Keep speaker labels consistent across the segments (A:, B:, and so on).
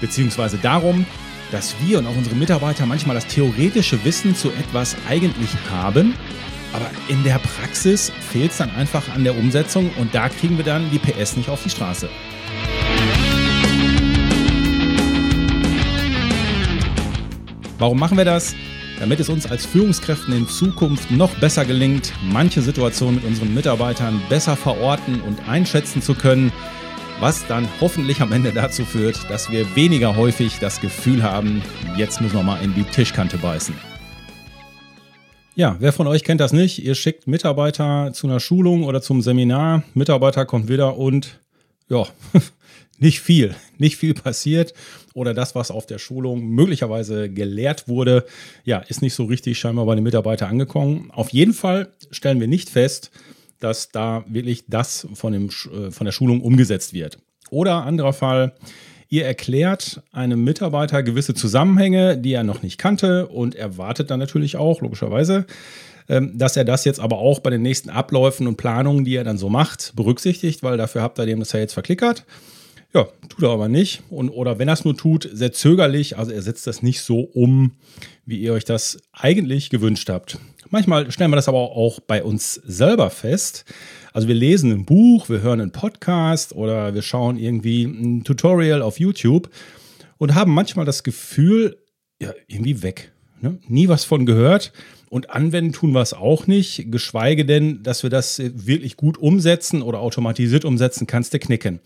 A: Beziehungsweise darum, dass wir und auch unsere Mitarbeiter manchmal das theoretische Wissen zu etwas eigentlich haben, aber in der Praxis fehlt es dann einfach an der Umsetzung und da kriegen wir dann die PS nicht auf die Straße. Warum machen wir das? damit es uns als Führungskräften in Zukunft noch besser gelingt, manche Situationen mit unseren Mitarbeitern besser verorten und einschätzen zu können, was dann hoffentlich am Ende dazu führt, dass wir weniger häufig das Gefühl haben, jetzt müssen wir mal in die Tischkante beißen. Ja, wer von euch kennt das nicht? Ihr schickt Mitarbeiter zu einer Schulung oder zum Seminar, Mitarbeiter kommt wieder und ja, nicht viel, nicht viel passiert oder das, was auf der Schulung möglicherweise gelehrt wurde, ja, ist nicht so richtig scheinbar bei den Mitarbeitern angekommen. Auf jeden Fall stellen wir nicht fest, dass da wirklich das von, dem, äh, von der Schulung umgesetzt wird. Oder anderer Fall, ihr erklärt einem Mitarbeiter gewisse Zusammenhänge, die er noch nicht kannte und erwartet dann natürlich auch, logischerweise, ähm, dass er das jetzt aber auch bei den nächsten Abläufen und Planungen, die er dann so macht, berücksichtigt, weil dafür habt ihr dem das ja jetzt verklickert. Ja, tut er aber nicht. Und, oder wenn er es nur tut, sehr zögerlich. Also er setzt das nicht so um, wie ihr euch das eigentlich gewünscht habt. Manchmal stellen wir das aber auch bei uns selber fest. Also wir lesen ein Buch, wir hören einen Podcast oder wir schauen irgendwie ein Tutorial auf YouTube und haben manchmal das Gefühl, ja, irgendwie weg. Ne? Nie was von gehört. Und anwenden tun wir es auch nicht, geschweige denn, dass wir das wirklich gut umsetzen oder automatisiert umsetzen, kannst du knicken.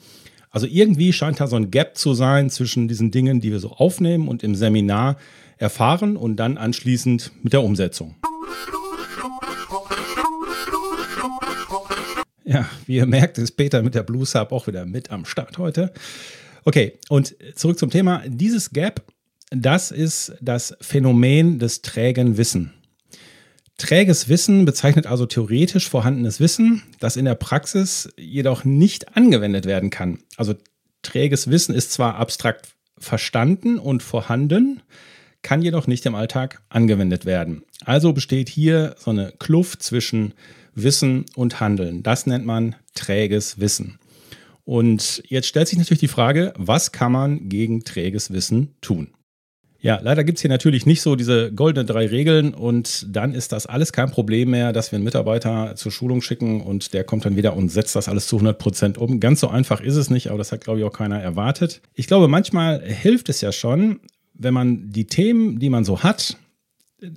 A: Also irgendwie scheint da so ein Gap zu sein zwischen diesen Dingen, die wir so aufnehmen und im Seminar erfahren und dann anschließend mit der Umsetzung. Ja, wie ihr merkt, ist Peter mit der Blues Hub auch wieder mit am Start heute. Okay, und zurück zum Thema. Dieses Gap, das ist das Phänomen des trägen Wissen. Träges Wissen bezeichnet also theoretisch vorhandenes Wissen, das in der Praxis jedoch nicht angewendet werden kann. Also träges Wissen ist zwar abstrakt verstanden und vorhanden, kann jedoch nicht im Alltag angewendet werden. Also besteht hier so eine Kluft zwischen Wissen und Handeln. Das nennt man träges Wissen. Und jetzt stellt sich natürlich die Frage, was kann man gegen träges Wissen tun? Ja, leider gibt es hier natürlich nicht so diese goldenen drei Regeln und dann ist das alles kein Problem mehr, dass wir einen Mitarbeiter zur Schulung schicken und der kommt dann wieder und setzt das alles zu 100 Prozent um. Ganz so einfach ist es nicht, aber das hat, glaube ich, auch keiner erwartet. Ich glaube, manchmal hilft es ja schon, wenn man die Themen, die man so hat,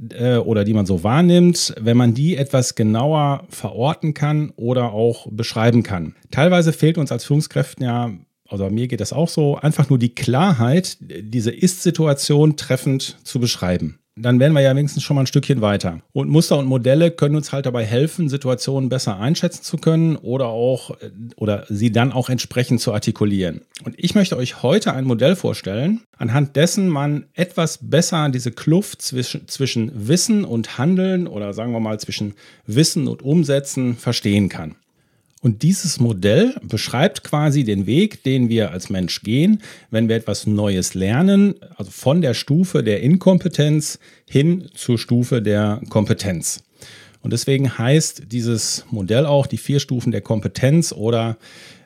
A: äh, oder die man so wahrnimmt, wenn man die etwas genauer verorten kann oder auch beschreiben kann. Teilweise fehlt uns als Führungskräften ja also mir geht das auch so, einfach nur die Klarheit, diese Ist-Situation treffend zu beschreiben. Dann wären wir ja wenigstens schon mal ein Stückchen weiter. Und Muster und Modelle können uns halt dabei helfen, Situationen besser einschätzen zu können oder auch oder sie dann auch entsprechend zu artikulieren. Und ich möchte euch heute ein Modell vorstellen, anhand dessen man etwas besser diese Kluft zwischen, zwischen Wissen und Handeln oder sagen wir mal zwischen Wissen und Umsetzen verstehen kann. Und dieses Modell beschreibt quasi den Weg, den wir als Mensch gehen, wenn wir etwas Neues lernen, also von der Stufe der Inkompetenz hin zur Stufe der Kompetenz. Und deswegen heißt dieses Modell auch die vier Stufen der Kompetenz oder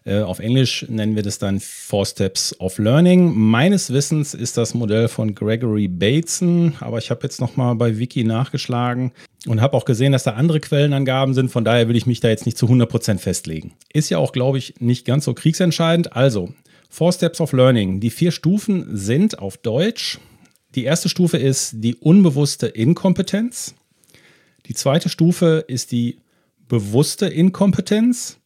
A: auf Englisch nennen wir das dann Four Steps of Learning. Meines Wissens ist das Modell von Gregory Bateson, aber ich habe jetzt nochmal bei Wiki nachgeschlagen und habe auch gesehen, dass da andere Quellenangaben sind. Von daher will ich mich da jetzt nicht zu 100% festlegen. Ist ja auch, glaube ich, nicht ganz so kriegsentscheidend. Also, Four Steps of Learning. Die vier Stufen sind auf Deutsch. Die erste Stufe ist die unbewusste Inkompetenz. Die zweite Stufe ist die bewusste Inkompetenz.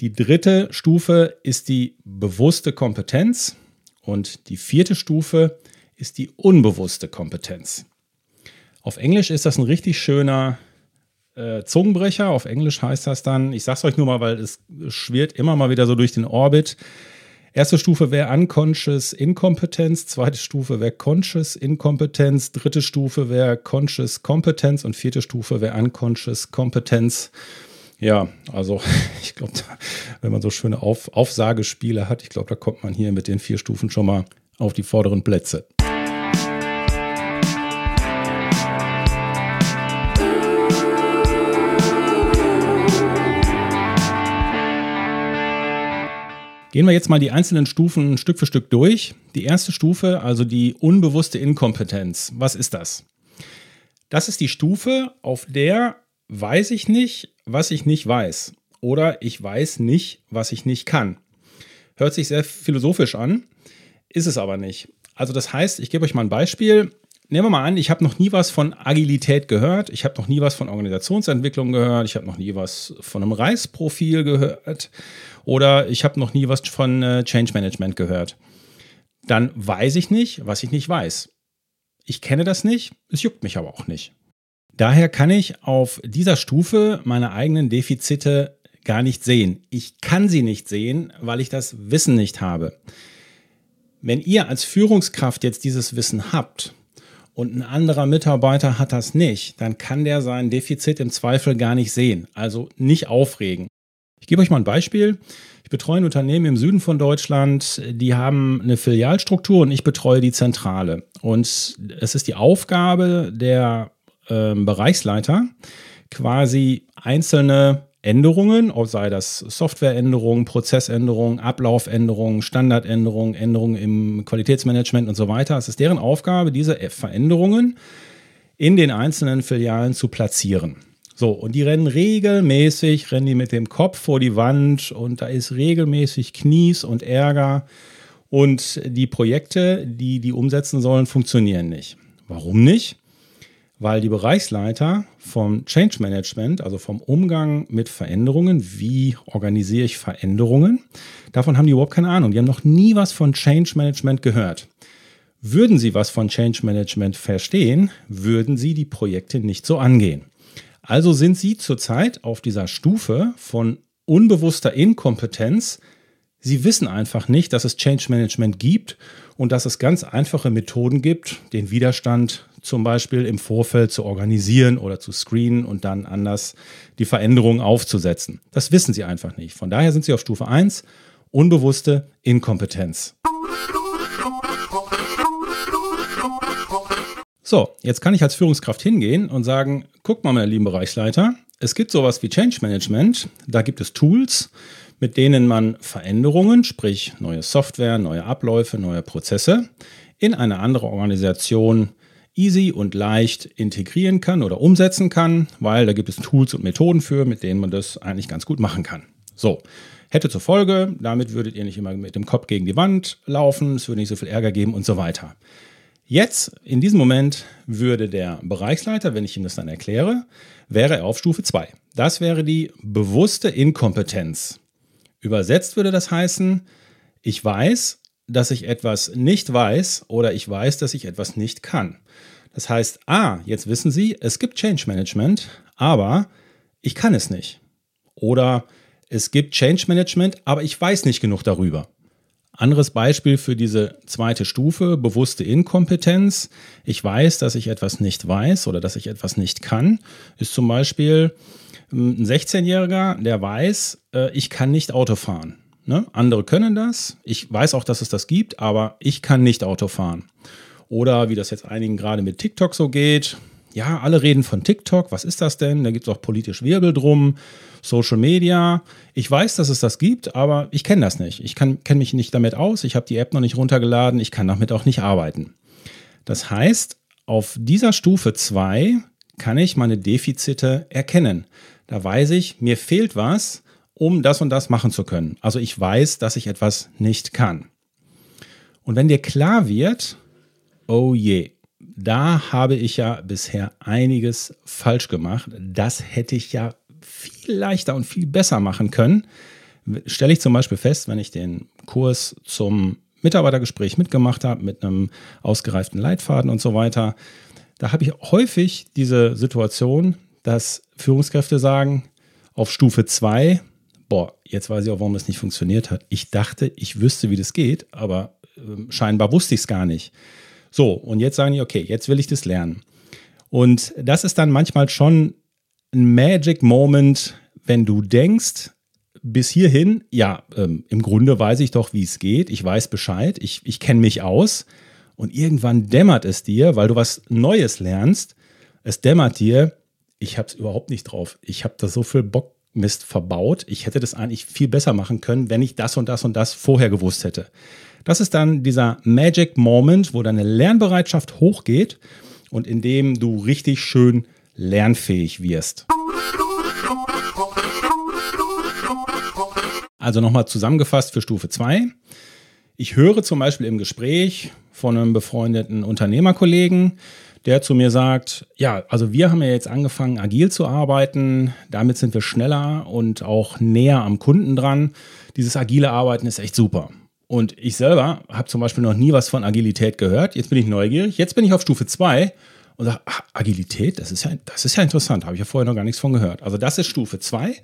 A: Die dritte Stufe ist die bewusste Kompetenz und die vierte Stufe ist die unbewusste Kompetenz. Auf Englisch ist das ein richtig schöner äh, Zungenbrecher. Auf Englisch heißt das dann, ich sage es euch nur mal, weil es schwirrt immer mal wieder so durch den Orbit. Erste Stufe wäre Unconscious Inkompetenz, zweite Stufe wäre Conscious Inkompetenz, dritte Stufe wäre Conscious Kompetenz und vierte Stufe wäre Unconscious Kompetenz. Ja, also ich glaube, wenn man so schöne Auf Aufsagespiele hat, ich glaube, da kommt man hier mit den vier Stufen schon mal auf die vorderen Plätze. Gehen wir jetzt mal die einzelnen Stufen Stück für Stück durch. Die erste Stufe, also die unbewusste Inkompetenz. Was ist das? Das ist die Stufe, auf der weiß ich nicht, was ich nicht weiß. Oder ich weiß nicht, was ich nicht kann. Hört sich sehr philosophisch an, ist es aber nicht. Also das heißt, ich gebe euch mal ein Beispiel. Nehmen wir mal an, ich habe noch nie was von Agilität gehört, ich habe noch nie was von Organisationsentwicklung gehört, ich habe noch nie was von einem Reisprofil gehört oder ich habe noch nie was von äh, Change Management gehört. Dann weiß ich nicht, was ich nicht weiß. Ich kenne das nicht, es juckt mich aber auch nicht. Daher kann ich auf dieser Stufe meine eigenen Defizite gar nicht sehen. Ich kann sie nicht sehen, weil ich das Wissen nicht habe. Wenn ihr als Führungskraft jetzt dieses Wissen habt, und ein anderer Mitarbeiter hat das nicht, dann kann der sein Defizit im Zweifel gar nicht sehen. Also nicht aufregen. Ich gebe euch mal ein Beispiel. Ich betreue ein Unternehmen im Süden von Deutschland, die haben eine Filialstruktur und ich betreue die Zentrale. Und es ist die Aufgabe der äh, Bereichsleiter, quasi einzelne Änderungen, sei das Softwareänderungen, Prozessänderungen, Ablaufänderungen, Standardänderungen, Änderungen im Qualitätsmanagement und so weiter. Es ist deren Aufgabe, diese Veränderungen in den einzelnen Filialen zu platzieren. So, und die rennen regelmäßig, rennen die mit dem Kopf vor die Wand und da ist regelmäßig Knies und Ärger und die Projekte, die die umsetzen sollen, funktionieren nicht. Warum nicht? Weil die Bereichsleiter vom Change Management, also vom Umgang mit Veränderungen, wie organisiere ich Veränderungen, davon haben die überhaupt keine Ahnung. Die haben noch nie was von Change Management gehört. Würden sie was von Change Management verstehen, würden sie die Projekte nicht so angehen. Also sind sie zurzeit auf dieser Stufe von unbewusster Inkompetenz. Sie wissen einfach nicht, dass es Change Management gibt und dass es ganz einfache Methoden gibt, den Widerstand zum Beispiel im Vorfeld zu organisieren oder zu screenen und dann anders die Veränderungen aufzusetzen. Das wissen sie einfach nicht. Von daher sind sie auf Stufe 1, unbewusste Inkompetenz. So, jetzt kann ich als Führungskraft hingehen und sagen, guck mal, meine lieben Bereichsleiter, es gibt sowas wie Change Management, da gibt es Tools, mit denen man Veränderungen, sprich neue Software, neue Abläufe, neue Prozesse in eine andere Organisation easy und leicht integrieren kann oder umsetzen kann, weil da gibt es Tools und Methoden für, mit denen man das eigentlich ganz gut machen kann. So, hätte zur Folge, damit würdet ihr nicht immer mit dem Kopf gegen die Wand laufen, es würde nicht so viel Ärger geben und so weiter. Jetzt, in diesem Moment, würde der Bereichsleiter, wenn ich ihm das dann erkläre, wäre er auf Stufe 2. Das wäre die bewusste Inkompetenz. Übersetzt würde das heißen, ich weiß, dass ich etwas nicht weiß oder ich weiß, dass ich etwas nicht kann. Das heißt, ah, jetzt wissen Sie, es gibt Change Management, aber ich kann es nicht. Oder es gibt Change Management, aber ich weiß nicht genug darüber. Anderes Beispiel für diese zweite Stufe, bewusste Inkompetenz. Ich weiß, dass ich etwas nicht weiß oder dass ich etwas nicht kann, ist zum Beispiel ähm, ein 16-Jähriger, der weiß, äh, ich kann nicht Auto fahren. Ne? Andere können das. Ich weiß auch, dass es das gibt, aber ich kann nicht Auto fahren. Oder wie das jetzt einigen gerade mit TikTok so geht. Ja, alle reden von TikTok. Was ist das denn? Da gibt es auch politisch Wirbel drum. Social Media. Ich weiß, dass es das gibt, aber ich kenne das nicht. Ich kenne mich nicht damit aus. Ich habe die App noch nicht runtergeladen. Ich kann damit auch nicht arbeiten. Das heißt, auf dieser Stufe 2 kann ich meine Defizite erkennen. Da weiß ich, mir fehlt was um das und das machen zu können. Also ich weiß, dass ich etwas nicht kann. Und wenn dir klar wird, oh je, da habe ich ja bisher einiges falsch gemacht, das hätte ich ja viel leichter und viel besser machen können, stelle ich zum Beispiel fest, wenn ich den Kurs zum Mitarbeitergespräch mitgemacht habe, mit einem ausgereiften Leitfaden und so weiter, da habe ich häufig diese Situation, dass Führungskräfte sagen, auf Stufe 2 boah, jetzt weiß ich auch, warum das nicht funktioniert hat. Ich dachte, ich wüsste, wie das geht, aber äh, scheinbar wusste ich es gar nicht. So, und jetzt sagen die, okay, jetzt will ich das lernen. Und das ist dann manchmal schon ein Magic Moment, wenn du denkst, bis hierhin, ja, ähm, im Grunde weiß ich doch, wie es geht, ich weiß Bescheid, ich, ich kenne mich aus. Und irgendwann dämmert es dir, weil du was Neues lernst, es dämmert dir, ich habe es überhaupt nicht drauf. Ich habe da so viel Bockmist verbaut. Ich hätte das eigentlich viel besser machen können, wenn ich das und das und das vorher gewusst hätte. Das ist dann dieser Magic Moment, wo deine Lernbereitschaft hochgeht und in dem du richtig schön lernfähig wirst. Also nochmal zusammengefasst für Stufe 2. Ich höre zum Beispiel im Gespräch von einem befreundeten Unternehmerkollegen, der zu mir sagt, ja, also wir haben ja jetzt angefangen, agil zu arbeiten, damit sind wir schneller und auch näher am Kunden dran. Dieses agile Arbeiten ist echt super. Und ich selber habe zum Beispiel noch nie was von Agilität gehört. Jetzt bin ich neugierig. Jetzt bin ich auf Stufe 2 und sage, ach, Agilität, das ist ja, das ist ja interessant, habe ich ja vorher noch gar nichts von gehört. Also das ist Stufe 2.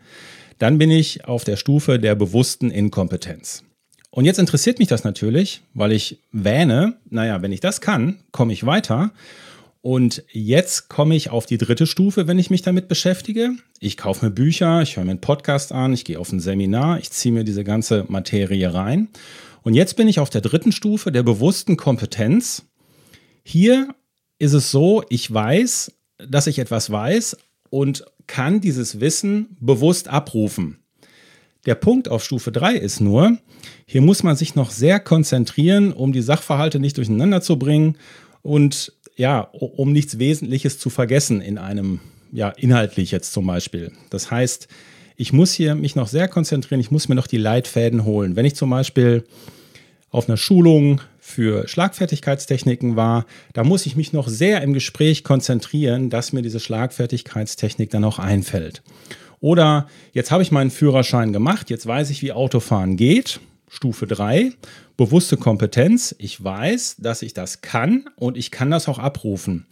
A: Dann bin ich auf der Stufe der bewussten Inkompetenz. Und jetzt interessiert mich das natürlich, weil ich wähne, naja, wenn ich das kann, komme ich weiter. Und jetzt komme ich auf die dritte Stufe, wenn ich mich damit beschäftige. Ich kaufe mir Bücher, ich höre mir einen Podcast an, ich gehe auf ein Seminar, ich ziehe mir diese ganze Materie rein. Und jetzt bin ich auf der dritten Stufe der bewussten Kompetenz. Hier ist es so, ich weiß, dass ich etwas weiß und kann dieses Wissen bewusst abrufen. Der Punkt auf Stufe 3 ist nur, hier muss man sich noch sehr konzentrieren, um die Sachverhalte nicht durcheinander zu bringen und ja, um nichts Wesentliches zu vergessen in einem, ja, inhaltlich jetzt zum Beispiel. Das heißt, ich muss hier mich noch sehr konzentrieren, ich muss mir noch die Leitfäden holen. Wenn ich zum Beispiel auf einer Schulung für Schlagfertigkeitstechniken war, da muss ich mich noch sehr im Gespräch konzentrieren, dass mir diese Schlagfertigkeitstechnik dann auch einfällt. Oder jetzt habe ich meinen Führerschein gemacht, jetzt weiß ich, wie Autofahren geht. Stufe 3, bewusste Kompetenz. Ich weiß, dass ich das kann und ich kann das auch abrufen.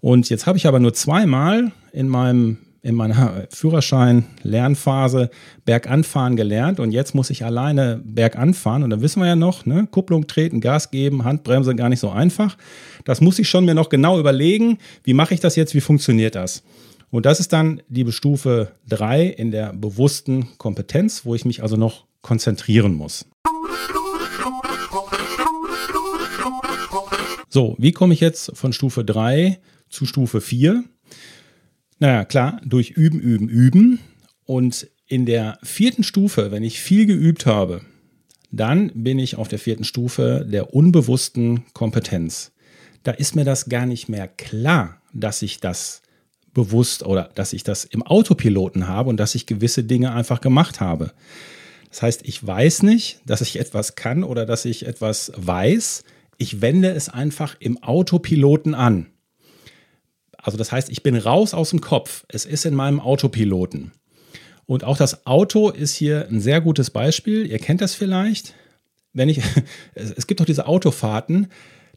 A: Und jetzt habe ich aber nur zweimal in meinem in meiner Führerschein-Lernphase Berganfahren gelernt und jetzt muss ich alleine berganfahren und dann wissen wir ja noch, ne, Kupplung treten, Gas geben, Handbremse gar nicht so einfach. Das muss ich schon mir noch genau überlegen, wie mache ich das jetzt, wie funktioniert das? Und das ist dann die Stufe 3 in der bewussten Kompetenz, wo ich mich also noch konzentrieren muss. So, wie komme ich jetzt von Stufe 3 zu Stufe 4? Naja, klar, durch Üben, Üben, Üben. Und in der vierten Stufe, wenn ich viel geübt habe, dann bin ich auf der vierten Stufe der unbewussten Kompetenz. Da ist mir das gar nicht mehr klar, dass ich das bewusst oder dass ich das im Autopiloten habe und dass ich gewisse Dinge einfach gemacht habe. Das heißt, ich weiß nicht, dass ich etwas kann oder dass ich etwas weiß. Ich wende es einfach im Autopiloten an. Also das heißt, ich bin raus aus dem Kopf. Es ist in meinem Autopiloten. Und auch das Auto ist hier ein sehr gutes Beispiel. Ihr kennt das vielleicht. Wenn ich, es gibt doch diese Autofahrten,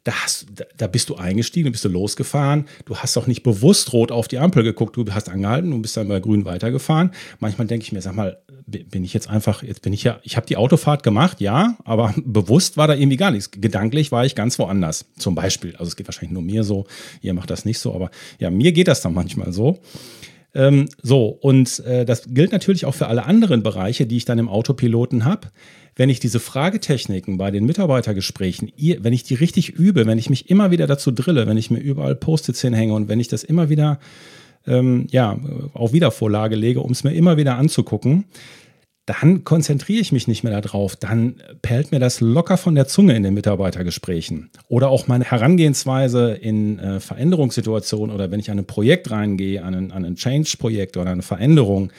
A: da, hast, da bist du eingestiegen, bist du losgefahren. Du hast doch nicht bewusst rot auf die Ampel geguckt. Du hast angehalten und bist dann bei grün weitergefahren. Manchmal denke ich mir, sag mal, bin ich jetzt einfach, jetzt bin ich ja, ich habe die Autofahrt gemacht, ja, aber bewusst war da irgendwie gar nichts. Gedanklich war ich ganz woanders. Zum Beispiel. Also es geht wahrscheinlich nur mir so. Ihr macht das nicht so, aber ja, mir geht das dann manchmal so. Ähm, so, und äh, das gilt natürlich auch für alle anderen Bereiche, die ich dann im Autopiloten habe wenn ich diese Fragetechniken bei den Mitarbeitergesprächen, wenn ich die richtig übe, wenn ich mich immer wieder dazu drille, wenn ich mir überall Post-its hinhänge und wenn ich das immer wieder ähm, ja, auf Wiedervorlage lege, um es mir immer wieder anzugucken, dann konzentriere ich mich nicht mehr darauf. Dann perlt mir das locker von der Zunge in den Mitarbeitergesprächen. Oder auch meine Herangehensweise in äh, Veränderungssituationen oder wenn ich an ein Projekt reingehe, an ein, an ein Change-Projekt oder eine Veränderung,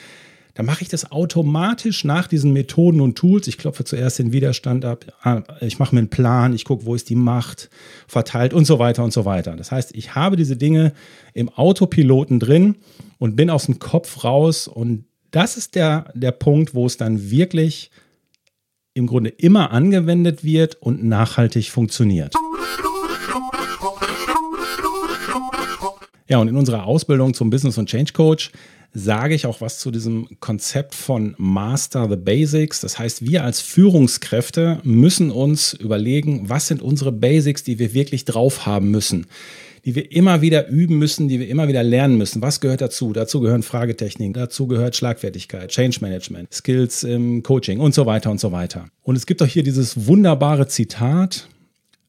A: dann mache ich das automatisch nach diesen Methoden und Tools. Ich klopfe zuerst den Widerstand ab, ah, ich mache mir einen Plan, ich gucke, wo ist die Macht verteilt und so weiter und so weiter. Das heißt, ich habe diese Dinge im Autopiloten drin und bin aus dem Kopf raus und das ist der, der Punkt, wo es dann wirklich im Grunde immer angewendet wird und nachhaltig funktioniert. Ja, und in unserer Ausbildung zum Business und Change Coach sage ich auch was zu diesem Konzept von Master the Basics. Das heißt, wir als Führungskräfte müssen uns überlegen, was sind unsere Basics, die wir wirklich drauf haben müssen, die wir immer wieder üben müssen, die wir immer wieder lernen müssen. Was gehört dazu? Dazu gehören Fragetechniken, dazu gehört Schlagfertigkeit, Change Management, Skills im Coaching und so weiter und so weiter. Und es gibt auch hier dieses wunderbare Zitat,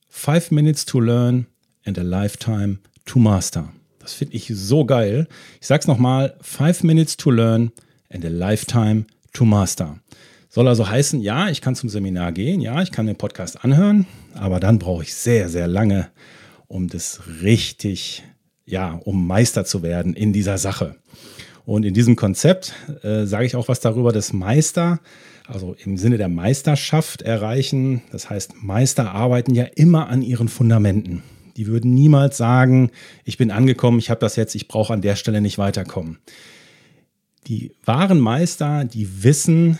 A: Five Minutes to Learn and a Lifetime to Master. Das finde ich so geil. Ich sage es nochmal: Five minutes to learn and a lifetime to master. Soll also heißen, ja, ich kann zum Seminar gehen, ja, ich kann den Podcast anhören, aber dann brauche ich sehr, sehr lange, um das richtig, ja, um Meister zu werden in dieser Sache. Und in diesem Konzept äh, sage ich auch was darüber, dass Meister, also im Sinne der Meisterschaft erreichen. Das heißt, Meister arbeiten ja immer an ihren Fundamenten. Die würden niemals sagen, ich bin angekommen, ich habe das jetzt, ich brauche an der Stelle nicht weiterkommen. Die wahren Meister, die wissen,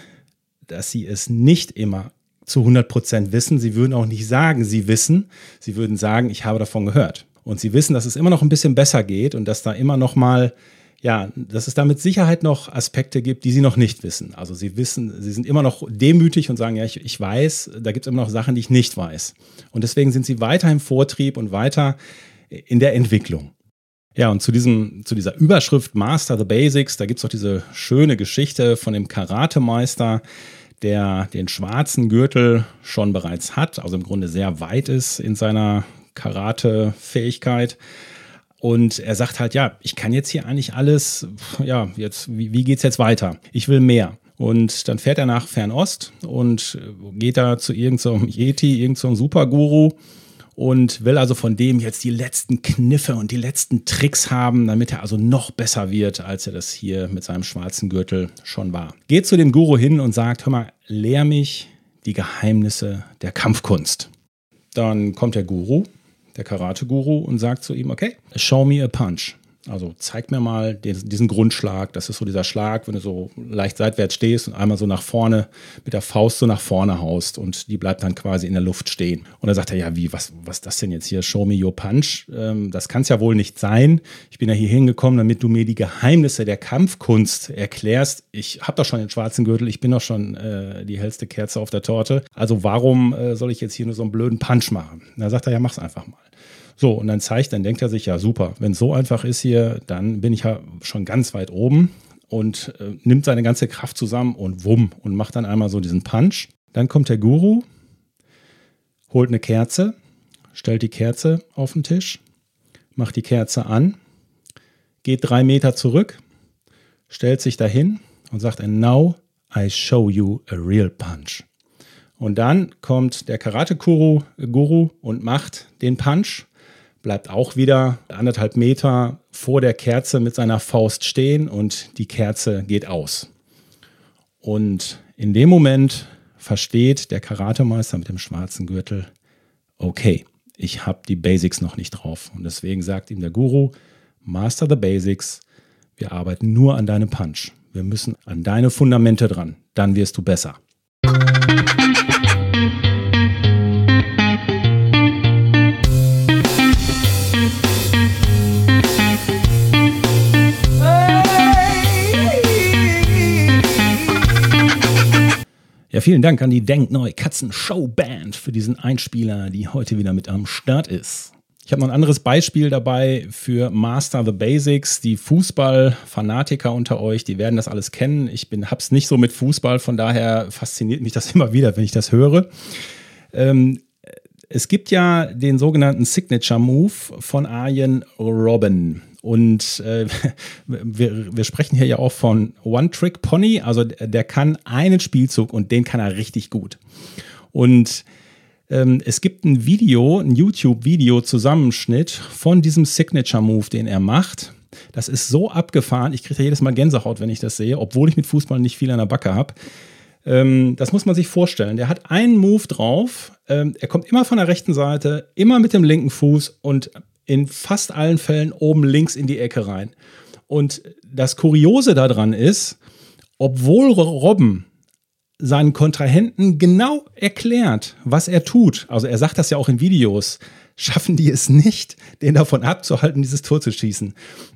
A: dass sie es nicht immer zu 100 Prozent wissen. Sie würden auch nicht sagen, sie wissen. Sie würden sagen, ich habe davon gehört. Und sie wissen, dass es immer noch ein bisschen besser geht und dass da immer noch mal ja, dass es da mit Sicherheit noch Aspekte gibt, die sie noch nicht wissen. Also sie wissen, sie sind immer noch demütig und sagen, ja, ich, ich weiß, da gibt es immer noch Sachen, die ich nicht weiß. Und deswegen sind sie weiter im Vortrieb und weiter in der Entwicklung. Ja, und zu, diesem, zu dieser Überschrift Master the Basics, da gibt es auch diese schöne Geschichte von dem Karatemeister, der den schwarzen Gürtel schon bereits hat, also im Grunde sehr weit ist in seiner Karate-Fähigkeit und er sagt halt, ja, ich kann jetzt hier eigentlich alles, ja, jetzt, wie, wie geht's jetzt weiter? Ich will mehr. Und dann fährt er nach Fernost und geht da zu irgendeinem so Yeti, irgendeinem so Superguru und will also von dem jetzt die letzten Kniffe und die letzten Tricks haben, damit er also noch besser wird, als er das hier mit seinem schwarzen Gürtel schon war. Geht zu dem Guru hin und sagt, hör mal, lehr mich die Geheimnisse der Kampfkunst. Dann kommt der Guru der Karate-Guru, und sagt zu ihm, okay, show me a punch. Also zeig mir mal den, diesen Grundschlag. Das ist so dieser Schlag, wenn du so leicht seitwärts stehst und einmal so nach vorne mit der Faust so nach vorne haust und die bleibt dann quasi in der Luft stehen. Und dann sagt er, ja, wie, was, was ist das denn jetzt hier? Show me your punch. Ähm, das kann es ja wohl nicht sein. Ich bin ja hier hingekommen, damit du mir die Geheimnisse der Kampfkunst erklärst. Ich habe doch schon den schwarzen Gürtel, ich bin doch schon äh, die hellste Kerze auf der Torte. Also warum äh, soll ich jetzt hier nur so einen blöden Punch machen? Da sagt er, ja, mach's einfach mal. So, und dann zeigt, dann denkt er sich, ja super, wenn es so einfach ist hier, dann bin ich ja schon ganz weit oben und äh, nimmt seine ganze Kraft zusammen und wumm und macht dann einmal so diesen Punch. Dann kommt der Guru, holt eine Kerze, stellt die Kerze auf den Tisch, macht die Kerze an, geht drei Meter zurück, stellt sich dahin und sagt, and now I show you a real punch. Und dann kommt der Karate-Guru und macht den Punch bleibt auch wieder anderthalb Meter vor der Kerze mit seiner Faust stehen und die Kerze geht aus. Und in dem Moment versteht der Karatemeister mit dem schwarzen Gürtel, okay, ich habe die Basics noch nicht drauf. Und deswegen sagt ihm der Guru, Master the Basics, wir arbeiten nur an deinem Punch. Wir müssen an deine Fundamente dran, dann wirst du besser. Ja, vielen Dank an die Denkneu Katzen Show Band für diesen Einspieler, die heute wieder mit am Start ist. Ich habe noch ein anderes Beispiel dabei für Master the Basics. Die Fußballfanatiker unter euch, die werden das alles kennen. Ich bin, hab's nicht so mit Fußball, von daher fasziniert mich das immer wieder, wenn ich das höre. Ähm, es gibt ja den sogenannten Signature Move von Arjen Robben. Und äh, wir, wir sprechen hier ja auch von One-Trick-Pony. Also der kann einen Spielzug und den kann er richtig gut. Und ähm, es gibt ein Video, ein YouTube-Video-Zusammenschnitt von diesem Signature-Move, den er macht. Das ist so abgefahren. Ich kriege ja jedes Mal Gänsehaut, wenn ich das sehe, obwohl ich mit Fußball nicht viel an der Backe habe. Ähm, das muss man sich vorstellen. Der hat einen Move drauf. Ähm, er kommt immer von der rechten Seite, immer mit dem linken Fuß und in fast allen Fällen oben links in die Ecke rein. Und das Kuriose daran ist, obwohl Robben seinen Kontrahenten genau erklärt, was er tut, also er sagt das ja auch in Videos, schaffen die es nicht, den davon abzuhalten, dieses Tor zu schießen.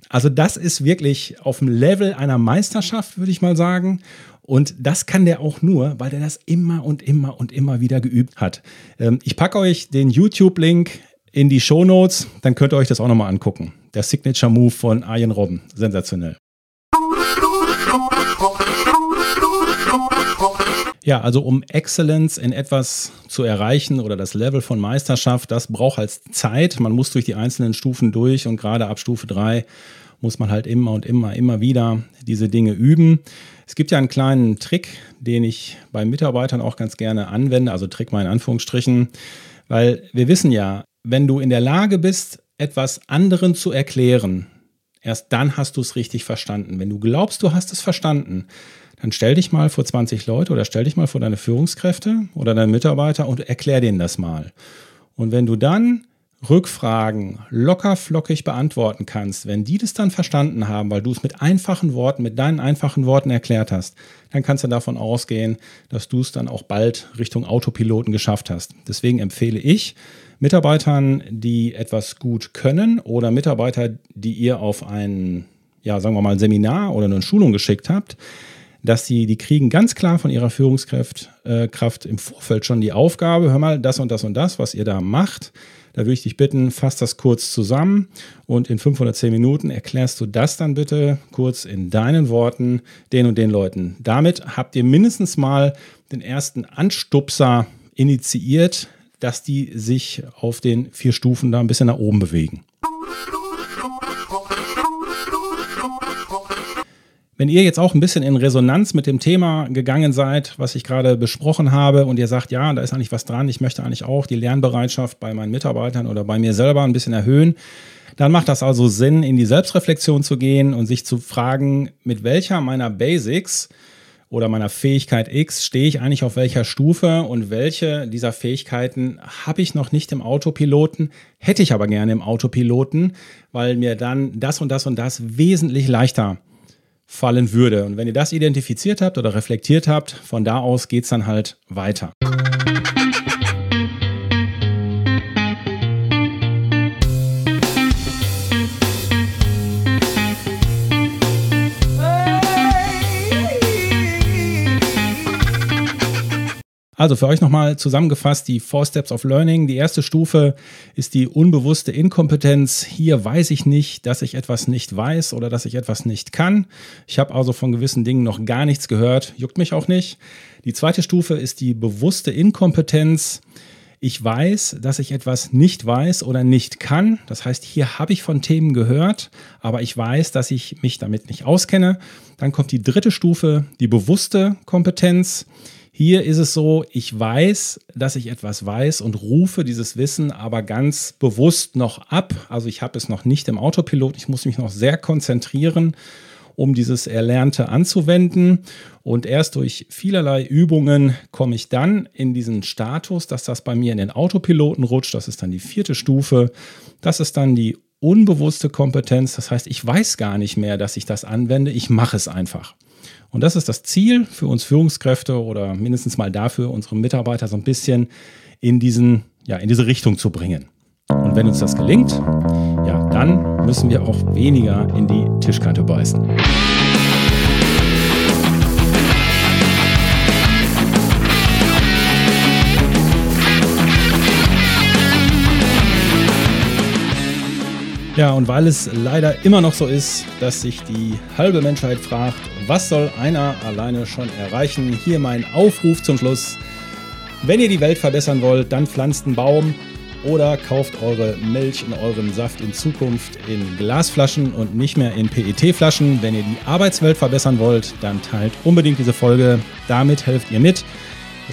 A: Also das ist wirklich auf dem Level einer Meisterschaft, würde ich mal sagen. Und das kann der auch nur, weil der das immer und immer und immer wieder geübt hat. Ähm, ich packe euch den YouTube-Link in die Show Notes, dann könnt ihr euch das auch nochmal angucken. Der Signature Move von Arjen Robben. Sensationell. Ja, also um Excellence in etwas zu erreichen oder das Level von Meisterschaft, das braucht halt Zeit. Man muss durch die einzelnen Stufen durch und gerade ab Stufe 3 muss man halt immer und immer, immer wieder diese Dinge üben. Es gibt ja einen kleinen Trick, den ich bei Mitarbeitern auch ganz gerne anwende, also Trick mal in Anführungsstrichen, weil wir wissen ja, wenn du in der Lage bist, etwas anderen zu erklären, erst dann hast du es richtig verstanden. Wenn du glaubst, du hast es verstanden, dann stell dich mal vor 20 Leute oder stell dich mal vor deine Führungskräfte oder deine Mitarbeiter und erklär denen das mal. Und wenn du dann Rückfragen locker flockig beantworten kannst, wenn die das dann verstanden haben, weil du es mit einfachen Worten, mit deinen einfachen Worten erklärt hast, dann kannst du davon ausgehen, dass du es dann auch bald Richtung Autopiloten geschafft hast. Deswegen empfehle ich Mitarbeitern, die etwas gut können oder Mitarbeiter, die ihr auf ein, ja, sagen wir mal, Seminar oder eine Schulung geschickt habt, dass sie, die kriegen ganz klar von ihrer Führungskraft äh, Kraft im Vorfeld schon die Aufgabe, hör mal, das und das und das, was ihr da macht. Da würde ich dich bitten, fass das kurz zusammen und in 510 Minuten erklärst du das dann bitte kurz in deinen Worten den und den Leuten. Damit habt ihr mindestens mal den ersten Anstupser initiiert, dass die sich auf den vier Stufen da ein bisschen nach oben bewegen. Wenn ihr jetzt auch ein bisschen in Resonanz mit dem Thema gegangen seid, was ich gerade besprochen habe, und ihr sagt, ja, da ist eigentlich was dran, ich möchte eigentlich auch die Lernbereitschaft bei meinen Mitarbeitern oder bei mir selber ein bisschen erhöhen, dann macht das also Sinn, in die Selbstreflexion zu gehen und sich zu fragen, mit welcher meiner Basics oder meiner Fähigkeit X stehe ich eigentlich auf welcher Stufe und welche dieser Fähigkeiten habe ich noch nicht im Autopiloten, hätte ich aber gerne im Autopiloten, weil mir dann das und das und das wesentlich leichter fallen würde. Und wenn ihr das identifiziert habt oder reflektiert habt, von da aus geht es dann halt weiter. Also für euch nochmal zusammengefasst die Four Steps of Learning. Die erste Stufe ist die unbewusste Inkompetenz. Hier weiß ich nicht, dass ich etwas nicht weiß oder dass ich etwas nicht kann. Ich habe also von gewissen Dingen noch gar nichts gehört, juckt mich auch nicht. Die zweite Stufe ist die bewusste Inkompetenz. Ich weiß, dass ich etwas nicht weiß oder nicht kann. Das heißt, hier habe ich von Themen gehört, aber ich weiß, dass ich mich damit nicht auskenne. Dann kommt die dritte Stufe, die bewusste Kompetenz. Hier ist es so, ich weiß, dass ich etwas weiß und rufe dieses Wissen aber ganz bewusst noch ab. Also ich habe es noch nicht im Autopilot, ich muss mich noch sehr konzentrieren, um dieses Erlernte anzuwenden. Und erst durch vielerlei Übungen komme ich dann in diesen Status, dass das bei mir in den Autopiloten rutscht. Das ist dann die vierte Stufe. Das ist dann die unbewusste Kompetenz. Das heißt, ich weiß gar nicht mehr, dass ich das anwende. Ich mache es einfach. Und das ist das Ziel für uns Führungskräfte oder mindestens mal dafür, unsere Mitarbeiter so ein bisschen in, diesen, ja, in diese Richtung zu bringen. Und wenn uns das gelingt, ja, dann müssen wir auch weniger in die Tischkante beißen. Ja, und weil es leider immer noch so ist, dass sich die halbe Menschheit fragt, was soll einer alleine schon erreichen? Hier mein Aufruf zum Schluss. Wenn ihr die Welt verbessern wollt, dann pflanzt einen Baum oder kauft eure Milch und euren Saft in Zukunft in Glasflaschen und nicht mehr in PET-Flaschen. Wenn ihr die Arbeitswelt verbessern wollt, dann teilt unbedingt diese Folge. Damit helft ihr mit,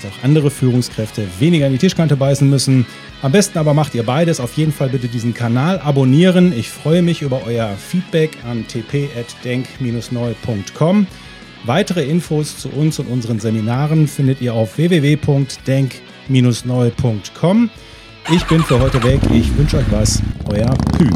A: auch andere Führungskräfte weniger in die Tischkante beißen müssen. Am besten aber macht ihr beides. Auf jeden Fall bitte diesen Kanal abonnieren. Ich freue mich über euer Feedback an tp.denk-neu.com. Weitere Infos zu uns und unseren Seminaren findet ihr auf www.denk-neu.com. Ich bin für heute weg. Ich wünsche euch was. Euer Pü.